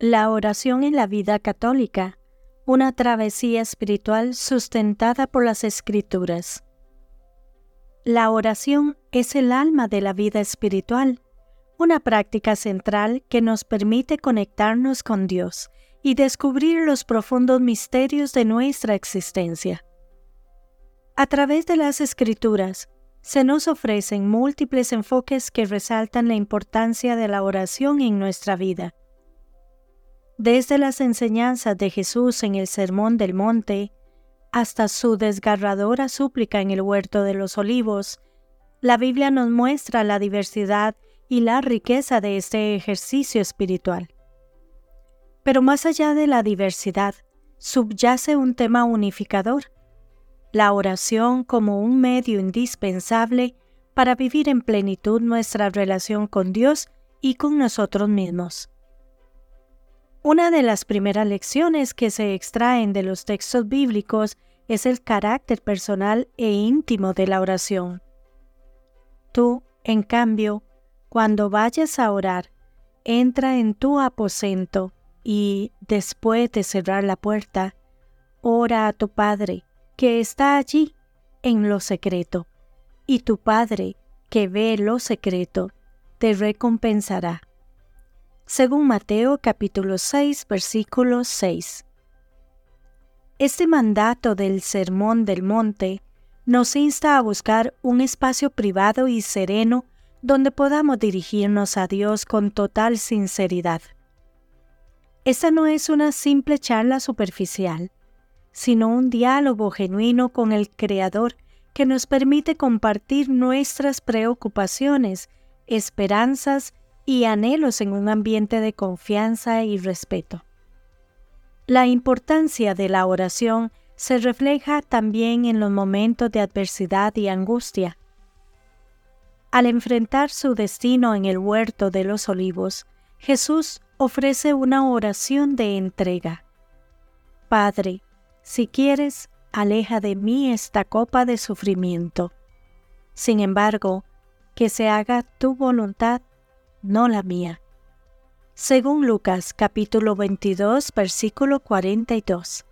La oración en la vida católica, una travesía espiritual sustentada por las escrituras. La oración es el alma de la vida espiritual, una práctica central que nos permite conectarnos con Dios y descubrir los profundos misterios de nuestra existencia. A través de las escrituras, se nos ofrecen múltiples enfoques que resaltan la importancia de la oración en nuestra vida. Desde las enseñanzas de Jesús en el Sermón del Monte hasta su desgarradora súplica en el Huerto de los Olivos, la Biblia nos muestra la diversidad y la riqueza de este ejercicio espiritual. Pero más allá de la diversidad, subyace un tema unificador, la oración como un medio indispensable para vivir en plenitud nuestra relación con Dios y con nosotros mismos. Una de las primeras lecciones que se extraen de los textos bíblicos es el carácter personal e íntimo de la oración. Tú, en cambio, cuando vayas a orar, entra en tu aposento y, después de cerrar la puerta, ora a tu Padre, que está allí en lo secreto, y tu Padre, que ve lo secreto, te recompensará. Según Mateo capítulo 6, versículo 6. Este mandato del Sermón del Monte nos insta a buscar un espacio privado y sereno donde podamos dirigirnos a Dios con total sinceridad. Esta no es una simple charla superficial, sino un diálogo genuino con el Creador que nos permite compartir nuestras preocupaciones, esperanzas y anhelos en un ambiente de confianza y respeto. La importancia de la oración se refleja también en los momentos de adversidad y angustia. Al enfrentar su destino en el huerto de los olivos, Jesús ofrece una oración de entrega. Padre, si quieres, aleja de mí esta copa de sufrimiento. Sin embargo, que se haga tu voluntad, no la mía. Según Lucas capítulo 22 versículo 42.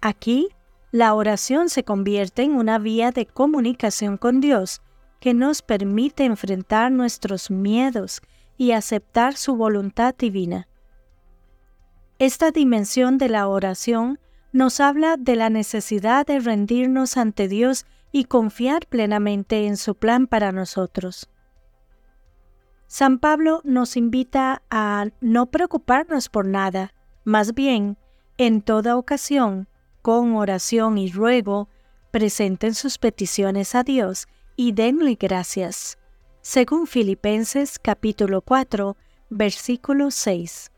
Aquí, la oración se convierte en una vía de comunicación con Dios que nos permite enfrentar nuestros miedos y aceptar su voluntad divina. Esta dimensión de la oración nos habla de la necesidad de rendirnos ante Dios y confiar plenamente en su plan para nosotros. San Pablo nos invita a no preocuparnos por nada, más bien, en toda ocasión, con oración y ruego, presenten sus peticiones a Dios y denle gracias. Según Filipenses capítulo 4, versículo 6.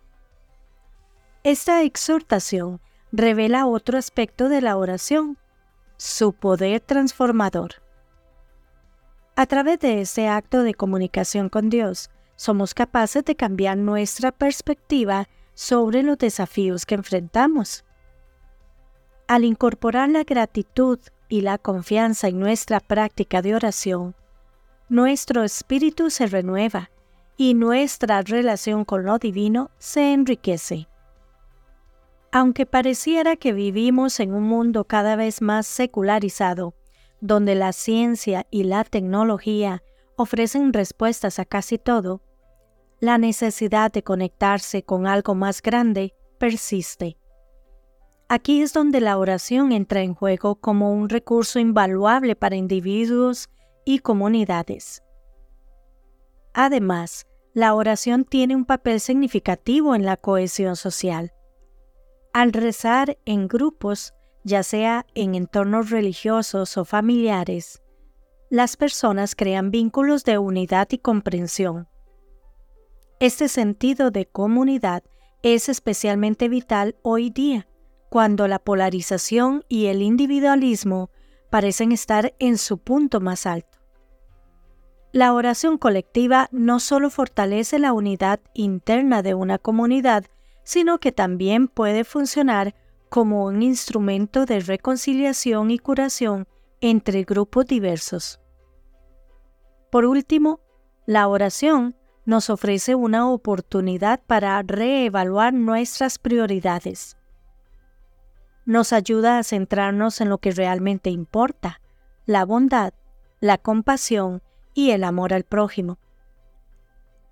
Esta exhortación revela otro aspecto de la oración, su poder transformador. A través de este acto de comunicación con Dios, somos capaces de cambiar nuestra perspectiva sobre los desafíos que enfrentamos. Al incorporar la gratitud y la confianza en nuestra práctica de oración, nuestro espíritu se renueva y nuestra relación con lo divino se enriquece. Aunque pareciera que vivimos en un mundo cada vez más secularizado, donde la ciencia y la tecnología ofrecen respuestas a casi todo, la necesidad de conectarse con algo más grande persiste. Aquí es donde la oración entra en juego como un recurso invaluable para individuos y comunidades. Además, la oración tiene un papel significativo en la cohesión social. Al rezar en grupos, ya sea en entornos religiosos o familiares, las personas crean vínculos de unidad y comprensión. Este sentido de comunidad es especialmente vital hoy día, cuando la polarización y el individualismo parecen estar en su punto más alto. La oración colectiva no solo fortalece la unidad interna de una comunidad, sino que también puede funcionar como un instrumento de reconciliación y curación entre grupos diversos. Por último, la oración nos ofrece una oportunidad para reevaluar nuestras prioridades. Nos ayuda a centrarnos en lo que realmente importa, la bondad, la compasión y el amor al prójimo.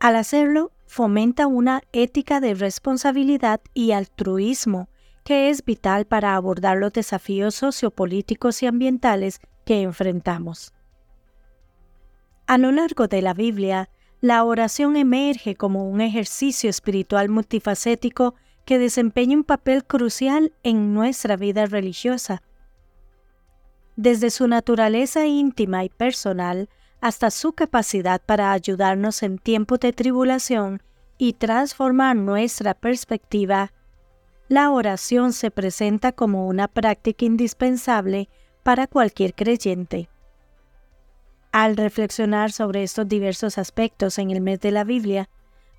Al hacerlo, fomenta una ética de responsabilidad y altruismo que es vital para abordar los desafíos sociopolíticos y ambientales que enfrentamos. A lo largo de la Biblia, la oración emerge como un ejercicio espiritual multifacético que desempeña un papel crucial en nuestra vida religiosa. Desde su naturaleza íntima y personal hasta su capacidad para ayudarnos en tiempos de tribulación y transformar nuestra perspectiva, la oración se presenta como una práctica indispensable para cualquier creyente. Al reflexionar sobre estos diversos aspectos en el mes de la Biblia,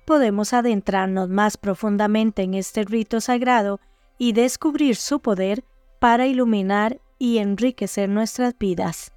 podemos adentrarnos más profundamente en este rito sagrado y descubrir su poder para iluminar y enriquecer nuestras vidas.